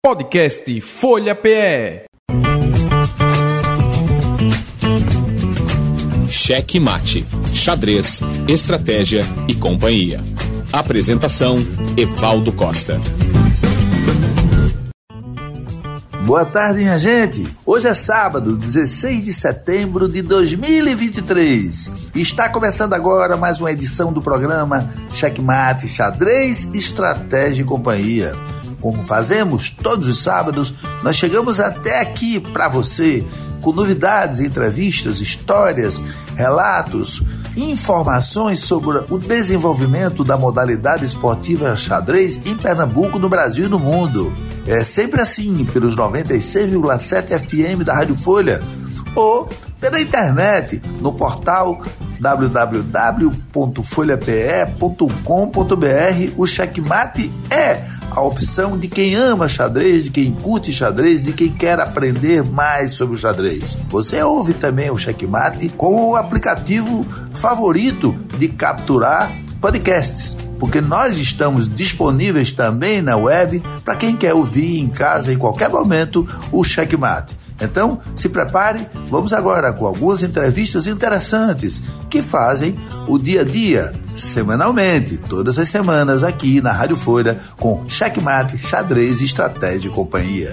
Podcast Folha PE. Cheque Mate, Xadrez, Estratégia e Companhia. Apresentação: Evaldo Costa. Boa tarde, minha gente. Hoje é sábado, 16 de setembro de 2023. E está começando agora mais uma edição do programa Checkmate, Xadrez, Estratégia e Companhia. Como fazemos todos os sábados, nós chegamos até aqui para você com novidades, entrevistas, histórias, relatos, informações sobre o desenvolvimento da modalidade esportiva xadrez em Pernambuco, no Brasil e no mundo. É sempre assim, pelos 96,7 FM da Rádio Folha ou pela internet no portal www.folhape.com.br. O checkmate é a opção de quem ama xadrez, de quem curte xadrez, de quem quer aprender mais sobre o xadrez. Você ouve também o Checkmate com o aplicativo favorito de capturar podcasts porque nós estamos disponíveis também na web para quem quer ouvir em casa em qualquer momento o Checkmate. Então, se prepare, vamos agora com algumas entrevistas interessantes que fazem o dia a dia, semanalmente, todas as semanas aqui na Rádio Folha, com Checkmate, Xadrez, Estratégia e Companhia.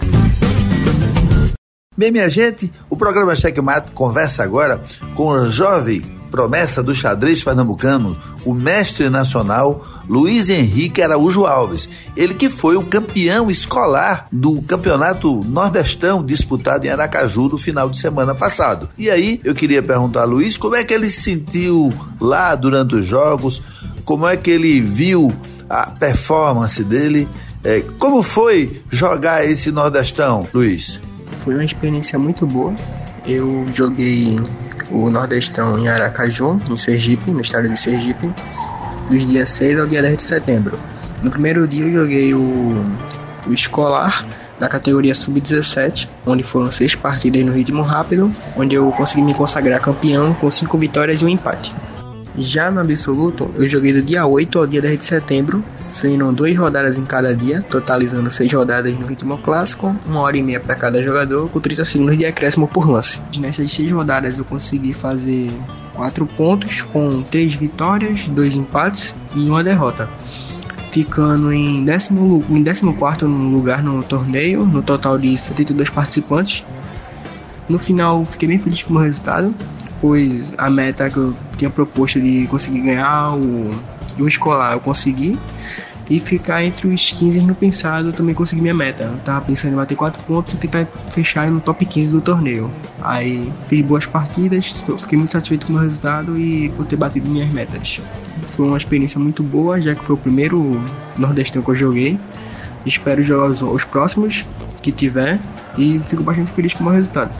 Bem, minha gente, o programa Checkmate conversa agora com o jovem promessa do xadrez pernambucano, o mestre nacional Luiz Henrique Araújo Alves. Ele que foi o campeão escolar do campeonato nordestão disputado em Aracaju no final de semana passado. E aí eu queria perguntar a Luiz como é que ele se sentiu lá durante os jogos, como é que ele viu a performance dele, é, como foi jogar esse nordestão, Luiz? Foi uma experiência muito boa. Eu joguei o Nordestão em Aracaju, em Sergipe, no estado de Sergipe, dos dias 6 ao dia 10 de setembro. No primeiro dia eu joguei o, o escolar da categoria sub-17, onde foram seis partidas no ritmo rápido, onde eu consegui me consagrar campeão com cinco vitórias e um empate. Já no absoluto, eu joguei do dia 8 ao dia 10 de setembro, sendo duas rodadas em cada dia, totalizando seis rodadas no ritmo clássico, uma hora e meia para cada jogador, com 30 segundos de acréscimo por lance. Nessas seis rodadas eu consegui fazer quatro pontos, com três vitórias, dois empates e uma derrota ficando em 14 em décimo quarto lugar no torneio, no total de 72 participantes. No final, fiquei bem feliz com o resultado, a meta que eu tinha proposto de conseguir ganhar o, o escolar eu consegui. E ficar entre os 15 no pensado eu também consegui minha meta. Eu tava pensando em bater 4 pontos e tentar fechar no top 15 do torneio. Aí fiz boas partidas, fiquei muito satisfeito com o meu resultado e por ter batido minhas metas. Foi uma experiência muito boa, já que foi o primeiro Nordestão que eu joguei. Espero jogar os, os próximos que tiver e fico bastante feliz com o meu resultado.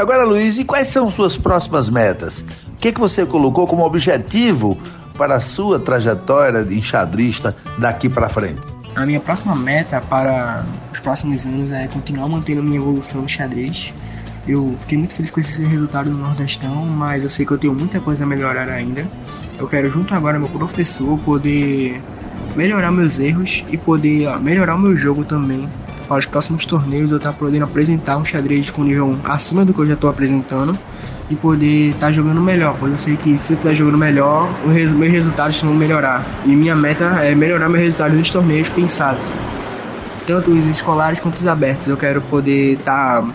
Agora, Luiz, e quais são suas próximas metas? O que, que você colocou como objetivo para a sua trajetória de enxadrista daqui para frente? A minha próxima meta para os próximos anos é continuar mantendo a minha evolução no xadrez. Eu fiquei muito feliz com esse resultado no Nordestão, mas eu sei que eu tenho muita coisa a melhorar ainda. Eu quero, junto agora meu professor, poder melhorar meus erros e poder melhorar o meu jogo também para os próximos torneios eu estar podendo apresentar um xadrez com nível acima do que eu já estou apresentando e poder estar tá jogando melhor, pois eu sei que se eu estiver jogando melhor, os meus resultados vão melhorar. E minha meta é melhorar meus resultados nos torneios pensados, tanto os escolares quanto os abertos. Eu quero poder estar tá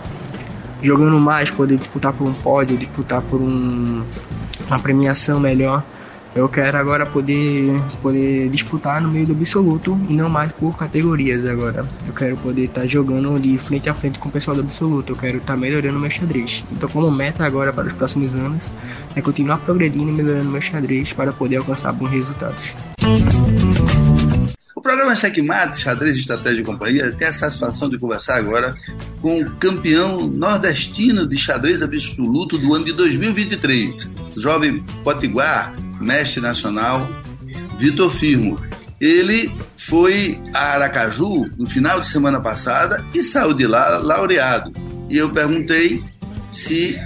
jogando mais, poder disputar por um pódio, disputar por um, uma premiação melhor. Eu quero agora poder, poder disputar no meio do absoluto e não mais por categorias agora. Eu quero poder estar tá jogando de frente a frente com o pessoal do absoluto. Eu quero estar tá melhorando meu xadrez. Então, como meta agora para os próximos anos é continuar progredindo e melhorando meu xadrez para poder alcançar bons resultados. O programa Checkmate, Xadrez, Estratégia e Companhia, tem a satisfação de conversar agora com o campeão nordestino de xadrez absoluto do ano de 2023, jovem potiguar, mestre nacional, Vitor Firmo. Ele foi a Aracaju no final de semana passada e saiu de lá laureado. E eu perguntei se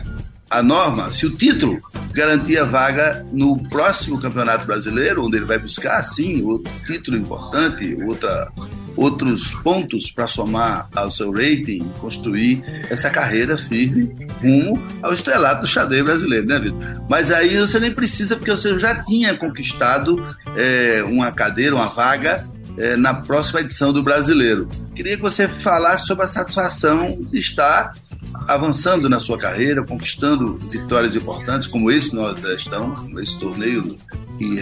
a norma, se o título garantia vaga no próximo Campeonato Brasileiro, onde ele vai buscar, sim, outro título importante, outra outros pontos para somar ao seu rating, construir essa carreira firme rumo ao estrelato do xadrez brasileiro, né, Vitor? Mas aí você nem precisa, porque você já tinha conquistado é, uma cadeira, uma vaga é, na próxima edição do Brasileiro. Queria que você falasse sobre a satisfação de estar avançando na sua carreira, conquistando vitórias importantes, como esse Nordestão, esse torneio que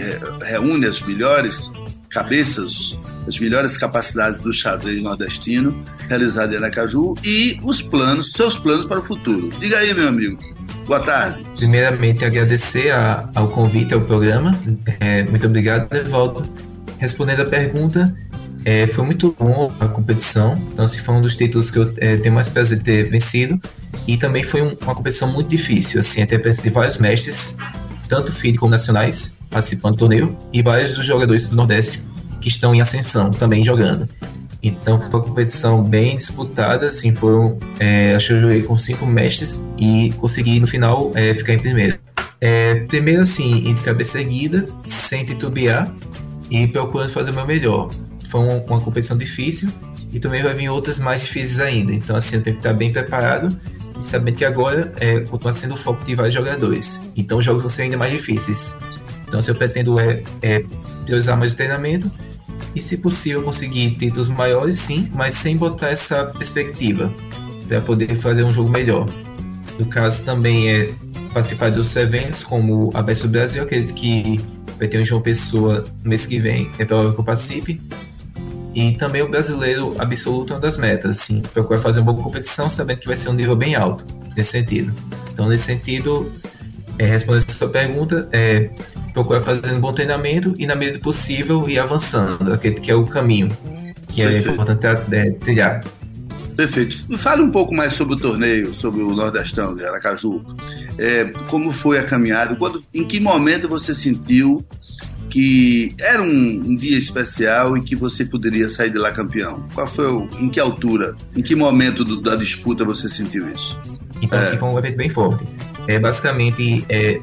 reúne as melhores cabeças, as melhores capacidades do xadrez nordestino, realizado em Aracaju, e os planos, seus planos para o futuro. Diga aí, meu amigo. Boa tarde. Primeiramente, agradecer a, ao convite ao programa. É, muito obrigado, Evaldo. Respondendo a pergunta, é, foi muito bom a competição. Então, se foi um dos títulos que eu é, tenho mais prazer de ter vencido. E também foi um, uma competição muito difícil. Assim, até de vários mestres, tanto FIDE como nacionais, participando do torneio. E vários dos jogadores do Nordeste que estão em ascensão também jogando. Então foi uma competição bem disputada, assim, foram, é, acho que eu joguei com cinco mestres e consegui no final é, ficar em primeiro. É, primeiro assim, de cabeça erguida, sem titubear e procurando fazer o meu melhor. Foi uma, uma competição difícil e também vai vir outras mais difíceis ainda. Então assim, eu tenho que estar bem preparado e que agora é, continua sendo o foco de vários jogadores. Então os jogos vão ser ainda mais difíceis. Então se eu pretendo é, é priorizar mais o treinamento e, se possível, conseguir títulos maiores, sim, mas sem botar essa perspectiva para poder fazer um jogo melhor. No caso, também é participar dos eventos, como a Best Brasil, acredito que vai ter um João Pessoa no mês que vem, é provável que eu participe. E também o brasileiro absoluto é uma das metas, assim, procurar fazer uma boa competição, sabendo que vai ser um nível bem alto, nesse sentido. Então, nesse sentido, é, respondendo a sua pergunta, é, procurar fazer um bom treinamento e, na medida do possível, ir avançando. Acredito que é o caminho que é Perfeito. é importante é, trilhar. Perfeito. Fale um pouco mais sobre o torneio, sobre o Nordestão de Aracaju. É, como foi a caminhada? Quando, em que momento você sentiu que era um, um, dia especial e que você poderia sair de lá campeão? Qual foi o, em que altura, em que momento do, da disputa você sentiu isso? Então, é. assim, foi um evento bem forte. É, basicamente, é,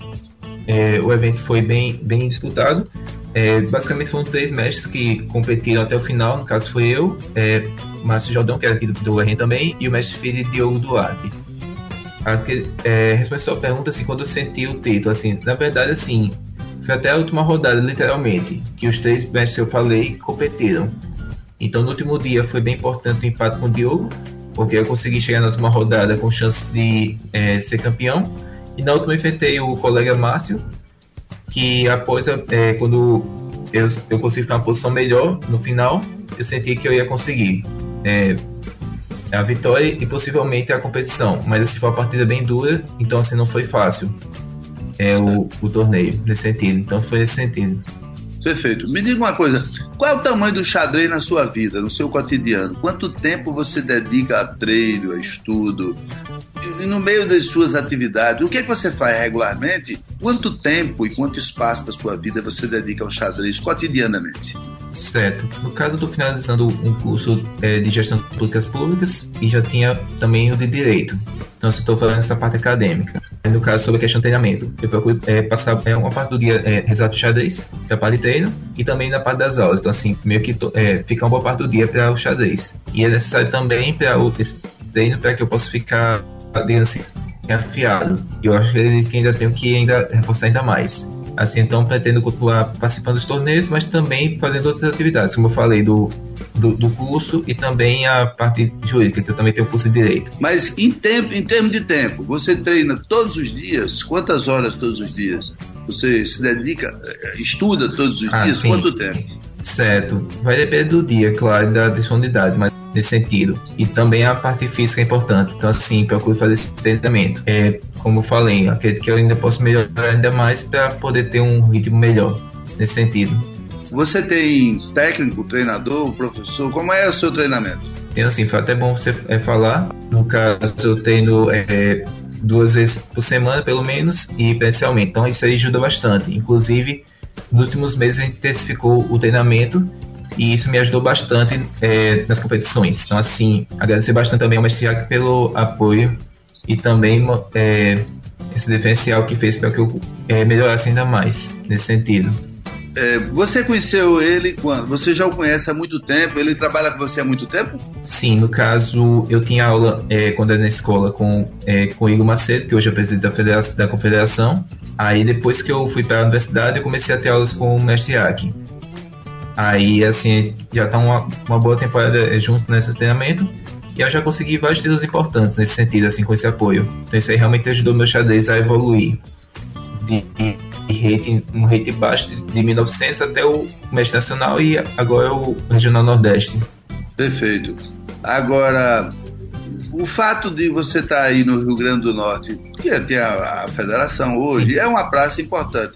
é, o evento foi bem, bem disputado. É, basicamente foram três mestres que competiram até o final, no caso foi eu, é, Márcio Jordão, que era aqui do, do RN também, e o mestre filho Diogo Duarte. Aquele, é, respondendo a sua pergunta, assim, quando eu senti o título, assim, na verdade, assim, foi até a última rodada, literalmente, que os três mestres que eu falei competiram. Então, no último dia foi bem importante o empate com o Diogo, porque eu consegui chegar na última rodada com chance de é, ser campeão. E na última enfrentei o colega Márcio, que após é, quando eu, eu consegui ficar uma posição melhor no final, eu senti que eu ia conseguir é, a vitória e possivelmente a competição. Mas assim foi uma partida bem dura, então assim não foi fácil é, o, o torneio nesse sentido. Então foi nesse sentido. Perfeito. Me diga uma coisa: qual é o tamanho do xadrez na sua vida, no seu cotidiano? Quanto tempo você dedica a treino, a estudo, e no meio das suas atividades, o que é que você faz regularmente? Quanto tempo e quanto espaço da sua vida você dedica ao xadrez cotidianamente? Certo. No caso, eu estou finalizando um curso é, de gestão de políticas públicas e já tinha também o de direito. Então, estou falando essa parte acadêmica. No caso, sobre a questão de treinamento, eu procuro é, passar é, uma parte do dia é, rezar xadrez, para a parte de treino, e também na parte das aulas. Então, assim, meio que é, fica uma boa parte do dia para o xadrez. E é necessário também para o treino para que eu possa ficar dele assim, afiado. Eu acho que ainda tenho que ainda reforçar ainda mais. Assim, então pretendo continuar participando dos torneios, mas também fazendo outras atividades, como eu falei, do, do, do, curso e também a parte jurídica, que eu também tenho curso de Direito. Mas em, tempo, em termos de tempo, você treina todos os dias? Quantas horas todos os dias? Você se dedica, eh, estuda todos os ah, dias? Sim. Quanto tempo? Certo. Vai depender do dia, claro, da disponibilidade, mas nesse sentido. E também a parte física é importante. Então, assim, procuro fazer esse treinamento. É, como eu falei, acredito que eu ainda posso melhorar ainda mais para poder ter um ritmo melhor nesse sentido. Você tem técnico, treinador, professor? Como é o seu treinamento? Tenho assim, foi até bom você é, falar. No caso, eu treino é, duas vezes por semana, pelo menos, e presencialmente. Então, isso aí ajuda bastante. Inclusive, nos últimos meses a gente intensificou o treinamento e isso me ajudou bastante é, nas competições. Então, assim, agradecer bastante também ao Mestre pelo apoio e também é, esse diferencial que fez para que eu é, melhorasse ainda mais nesse sentido. É, você conheceu ele quando? Você já o conhece há muito tempo? Ele trabalha com você há muito tempo? Sim, no caso, eu tinha aula é, quando era na escola com, é, com Igor Macedo, que hoje é presidente da, federação, da confederação. Aí depois que eu fui para a universidade, eu comecei a ter aulas com o mestre Aki. Aí, assim, já tá uma, uma boa temporada junto nesse treinamento. E eu já consegui vários títulos importantes nesse sentido, assim, com esse apoio. Então isso aí realmente ajudou meu xadrez a evoluir. De, rate, um rate baixo de, de 1900 até o mestre nacional e agora é o regional nordeste. Perfeito. Agora, o fato de você estar tá aí no Rio Grande do Norte, que tem a, a federação hoje, Sim. é uma praça importante.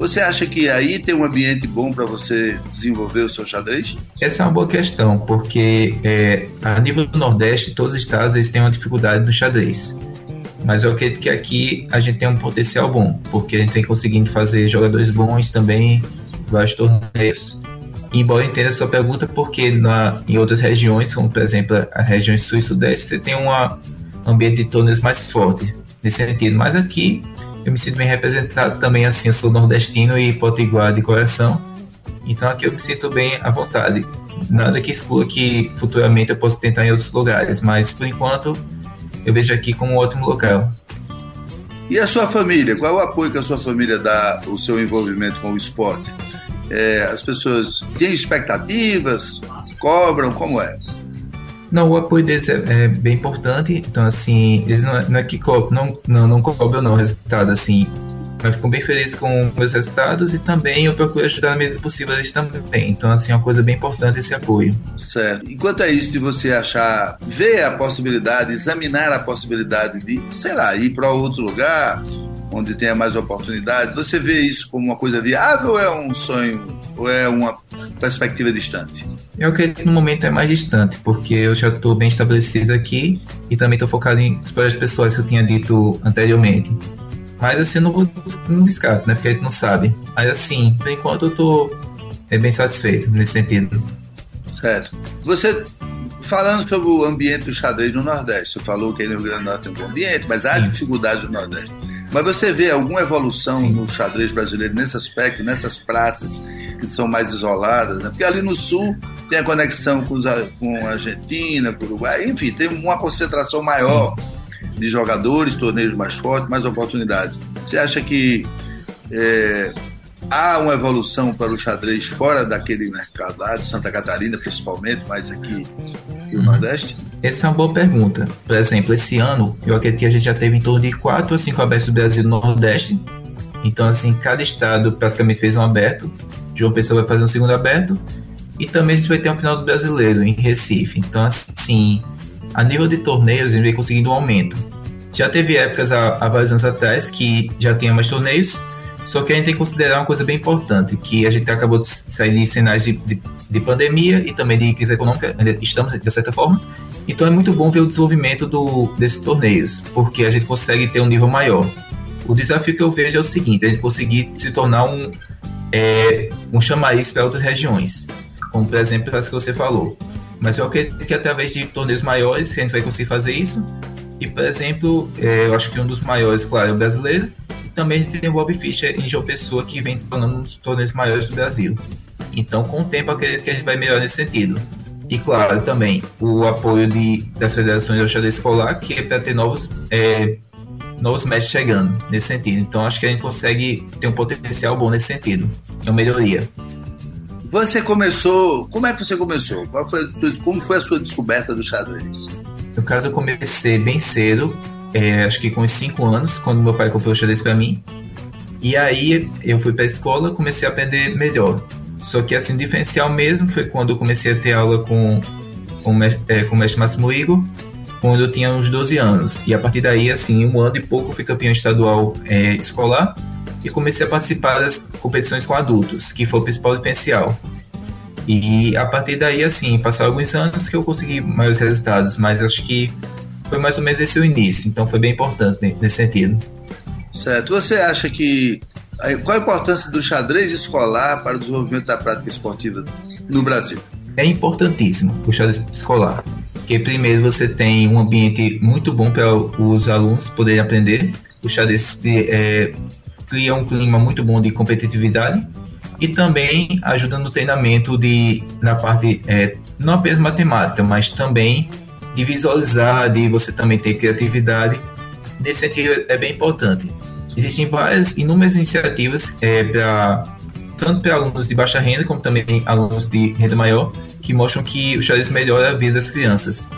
Você acha que aí tem um ambiente bom para você desenvolver o seu xadrez? Essa é uma boa questão, porque é, a nível do Nordeste, todos os estados eles têm uma dificuldade no xadrez. Mas eu acredito que aqui a gente tem um potencial bom, porque a gente tem conseguindo fazer jogadores bons também, vários torneios. Embora eu entenda a sua pergunta, porque na, em outras regiões, como por exemplo a região sul e sudeste, você tem um ambiente de torneios mais forte nesse sentido. Mas aqui eu me sinto bem representado também, assim, eu sou nordestino e potiguar de coração, então aqui eu me sinto bem à vontade. Nada que exclua que futuramente eu possa tentar em outros lugares, mas por enquanto eu vejo aqui como um ótimo local. E a sua família? Qual o apoio que a sua família dá o seu envolvimento com o esporte? É, as pessoas têm expectativas? Cobram? Como é? Não, o apoio deles é, é, bem importante. Então, assim, eles não, é, não é que co não, não, não cobram não resultado, assim. Mas ficam bem felizes com meus resultados e também eu procuro ajudar na medida possível eles também. Então, assim, é uma coisa bem importante esse apoio. Certo. Enquanto é isso de você achar, ver a possibilidade, examinar a possibilidade de, sei lá, ir para outro lugar, onde tenha mais oportunidade, você vê isso como uma coisa viável ou é um sonho, ou é uma perspectiva distante? Eu acredito que no momento é mais distante, porque eu já estou bem estabelecido aqui e também estou focado em projetos pessoais que eu tinha dito anteriormente. Mas assim, eu não, vou, não descarto, né? Porque a gente não sabe. Mas assim, por enquanto eu estou é, bem satisfeito nesse sentido. Certo. Você falando sobre o ambiente do xadrez no Nordeste, você falou que aí no Rio Grande do Norte tem um bom ambiente, mas há Sim. dificuldades no Nordeste. Mas você vê alguma evolução Sim. no xadrez brasileiro nesse aspecto, nessas praças que são mais isoladas? Né? Porque ali no sul tem a conexão com, os, com a Argentina, com o Uruguai, enfim, tem uma concentração maior de jogadores, torneios mais fortes, mais oportunidades. Você acha que é, há uma evolução para o xadrez fora daquele mercado lá, de Santa Catarina principalmente, mas aqui no Nordeste? Essa é uma boa pergunta. Por exemplo, esse ano, eu acredito que a gente já teve em torno de 4 ou 5 abertos do Brasil no Nordeste. Então, assim, cada estado praticamente fez um aberto. João Pessoa vai fazer um segundo aberto. E também a gente vai ter um final do brasileiro em Recife. Então, assim, a nível de torneios, a gente vem conseguindo um aumento. Já teve épocas há, há vários anos atrás que já tinha mais torneios, só que a gente tem que considerar uma coisa bem importante, que a gente acabou de sair de cenários de, de, de pandemia e também de crise econômica, estamos de certa forma. Então é muito bom ver o desenvolvimento do, desses torneios, porque a gente consegue ter um nível maior. O desafio que eu vejo é o seguinte, a gente conseguir se tornar um, é, um chamariz para outras regiões, como por exemplo as que você falou. Mas eu acredito que através de torneios maiores a gente vai conseguir fazer isso. E, por exemplo, é, eu acho que um dos maiores, claro, é o brasileiro, também tem o Bob Fischer em João Pessoa, que vem se tornando um dos torneios maiores do Brasil. Então, com o tempo, acredito que a gente vai melhorar nesse sentido. E, claro, também o apoio de, das federações do xadrez escolar, que é para ter novos, é, novos mestres chegando nesse sentido. Então, acho que a gente consegue ter um potencial bom nesse sentido. É uma melhoria. Você começou. Como é que você começou? Qual foi, como foi a sua descoberta do xadrez? No caso, eu comecei bem cedo é, acho que com uns 5 anos, quando meu pai comprou o xadrez para mim. E aí eu fui para a escola, comecei a aprender melhor. Só que assim, o diferencial mesmo foi quando eu comecei a ter aula com, com, é, com o mestre Máximo Igor, quando eu tinha uns 12 anos. E a partir daí, assim, um ano e pouco, fui campeão estadual é, escolar e comecei a participar das competições com adultos, que foi o principal diferencial. E a partir daí, assim, passaram alguns anos que eu consegui maiores resultados, mas acho que foi mais ou menos esse o início, então foi bem importante nesse sentido. Certo. Você acha que. Qual a importância do xadrez escolar para o desenvolvimento da prática esportiva no Brasil? É importantíssimo o xadrez escolar. Porque, primeiro, você tem um ambiente muito bom para os alunos poderem aprender. O xadrez é, cria um clima muito bom de competitividade. e também ajuda no treinamento de na parte é, não apenas matemática, mas também de visualizar, de você também ter criatividade. Nesse sentido é bem importante. Existem várias inúmeras iniciativas é, para tanto para alunos de baixa renda como também alunos de renda maior que mostram que o xadrez melhora a vida das crianças.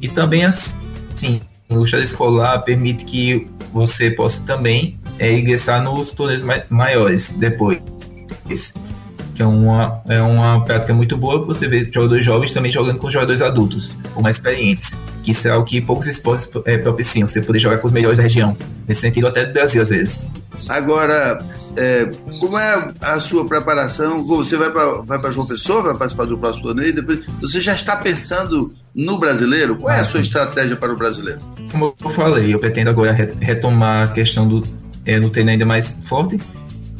E também assim, o xadrez escolar permite que você possa também é, ingressar nos torneios maiores depois que é uma, é uma prática muito boa você vê jogadores jovens também jogando com jogadores adultos, ou mais experientes, que isso é algo que poucos esportes é, propiciam, você poder jogar com os melhores da região, nesse sentido até do Brasil às vezes. Agora, é, como é a sua preparação? Você vai para vai João Pessoa, vai participar do próximo torneio, depois você já está pensando no brasileiro? Qual é a sua estratégia para o brasileiro? Como eu falei, eu pretendo agora retomar a questão do, é, do treino ainda mais forte,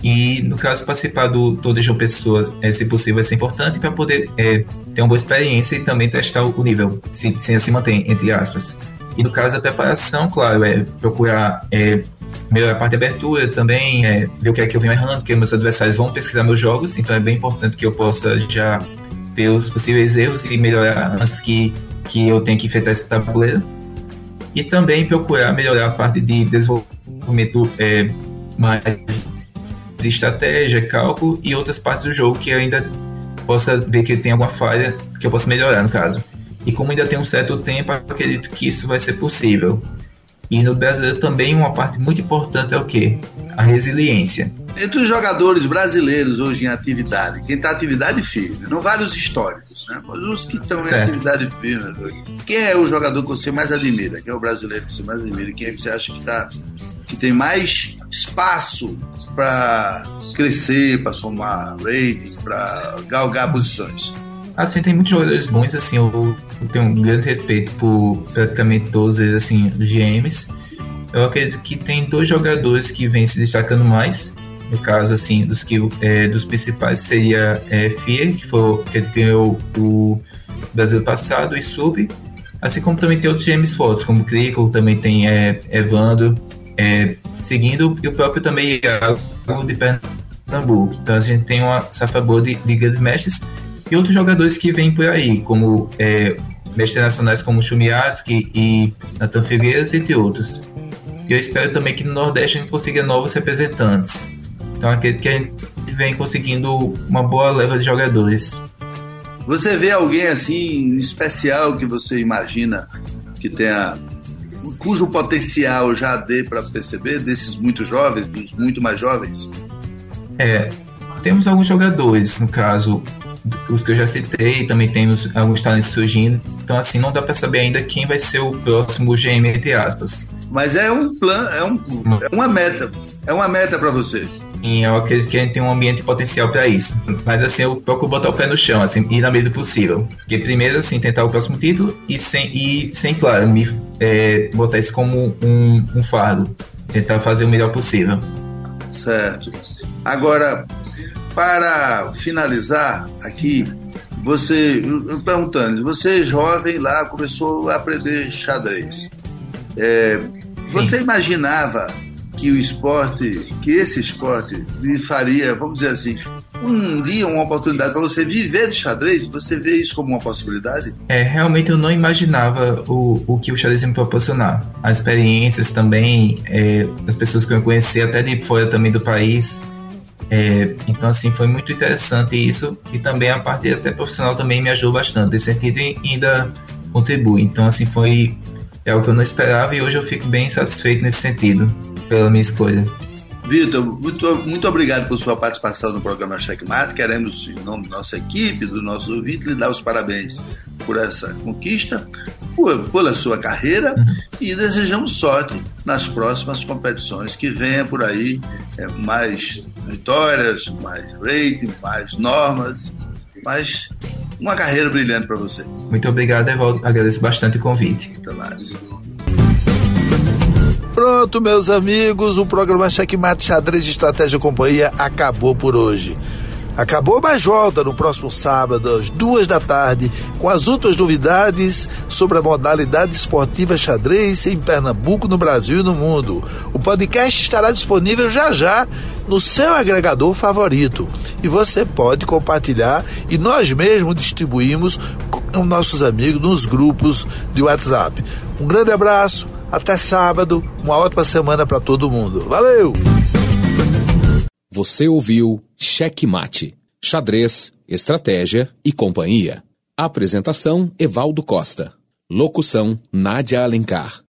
e, no caso, participar do Tour de Pessoa, é, se possível, vai ser importante para poder é, ter uma boa experiência e também testar o nível, se, se assim mantém, entre aspas. E no caso da preparação, claro, é procurar é, melhorar a parte de abertura também, é, ver o que é que eu venho errando, porque meus adversários vão pesquisar meus jogos, então é bem importante que eu possa já ver os possíveis erros e melhorar antes que, que eu tenha que enfrentar esse tabuleiro. E também procurar melhorar a parte de desenvolvimento é, mais de estratégia, cálculo e outras partes do jogo que ainda possa ver que tem alguma falha que eu possa melhorar no caso. E como ainda tem um certo tempo, acredito que isso vai ser possível. E no brasileiro também uma parte muito importante é o que? A resiliência. Entre os jogadores brasileiros hoje em atividade, quem está em atividade firme, não vale os históricos, né? mas os que estão em atividade firme, quem é o jogador que você mais admira? Quem é o brasileiro que você mais admira? Quem é que você acha que, tá, que tem mais espaço para crescer, para somar rating, para galgar posições? Assim, tem muitos jogadores bons, assim, eu, tenho um grande respeito por praticamente todos eles, assim, os GMs. Eu acredito que tem dois jogadores que vêm se destacando mais. No caso, assim, dos, que, é, dos principais seria é, que foi que ganhou o Brasil passado, e Sub. Assim como também tem outros GMs fortes, como Crico, também tem é, Evandro, é, seguindo, o próprio também Iago de Pernambuco. Então a gente tem uma safra boa de, de grandes mestres e outros jogadores que vêm por aí, como é, mestres nacionais como Chumiatsky e Nathan Figueiras, entre outros. E eu espero também que no Nordeste a gente consiga novos representantes. Então acredito que a gente vem conseguindo uma boa leva de jogadores. Você vê alguém assim especial que você imagina que tenha cujo potencial já dê para perceber desses muito jovens, dos muito mais jovens? É, temos alguns jogadores, no caso, os que eu já citei, também temos alguns talentos surgindo. Então, assim, não dá para saber ainda quem vai ser o próximo GM, entre aspas. Mas é um plano, é, um, é uma meta. É uma meta para você. Eu acredito que a gente tem um ambiente potencial para isso. Mas assim, eu procuro botar o pé no chão, assim, ir na medida do possível. Porque primeiro, assim, tentar o próximo título e sem, e sem claro, me, é, botar isso como um, um fardo. Tentar fazer o melhor possível. Certo. Agora, para finalizar aqui, você, perguntando, você jovem lá começou a aprender xadrez. É, você imaginava que o esporte, que esse esporte lhe faria, vamos dizer assim, um dia uma oportunidade para você viver de xadrez? Você vê isso como uma possibilidade? É, realmente eu não imaginava o, o que o xadrez me proporcionar. As experiências também, é, as pessoas que eu conheci até de fora também do país, é, então, assim, foi muito interessante isso e também a parte até profissional também me ajudou bastante nesse sentido ainda contribui. Então, assim, foi é algo que eu não esperava e hoje eu fico bem satisfeito nesse sentido pela minha escolha. Vitor, muito, muito obrigado por sua participação no programa Checkmate. Queremos, em nome da nossa equipe, do nosso ouvinte, lhe dar os parabéns por essa conquista, por, pela sua carreira uhum. e desejamos sorte nas próximas competições que venha por aí é, mais vitórias, mais rating, mais normas, mais uma carreira brilhante para você. Muito obrigado, Evaldo. Agradeço bastante o convite. Até mais. Pronto, meus amigos, o programa Checkmate Xadrez de Estratégia e Companhia acabou por hoje. Acabou, mas volta no próximo sábado, às duas da tarde, com as últimas novidades sobre a modalidade esportiva xadrez em Pernambuco, no Brasil e no mundo. O podcast estará disponível já já no seu agregador favorito. E você pode compartilhar e nós mesmos distribuímos com nossos amigos nos grupos de WhatsApp. Um grande abraço, até sábado, uma ótima semana para todo mundo. Valeu! Você ouviu Cheque Mate, xadrez, estratégia e companhia. Apresentação Evaldo Costa. Locução Nádia Alencar.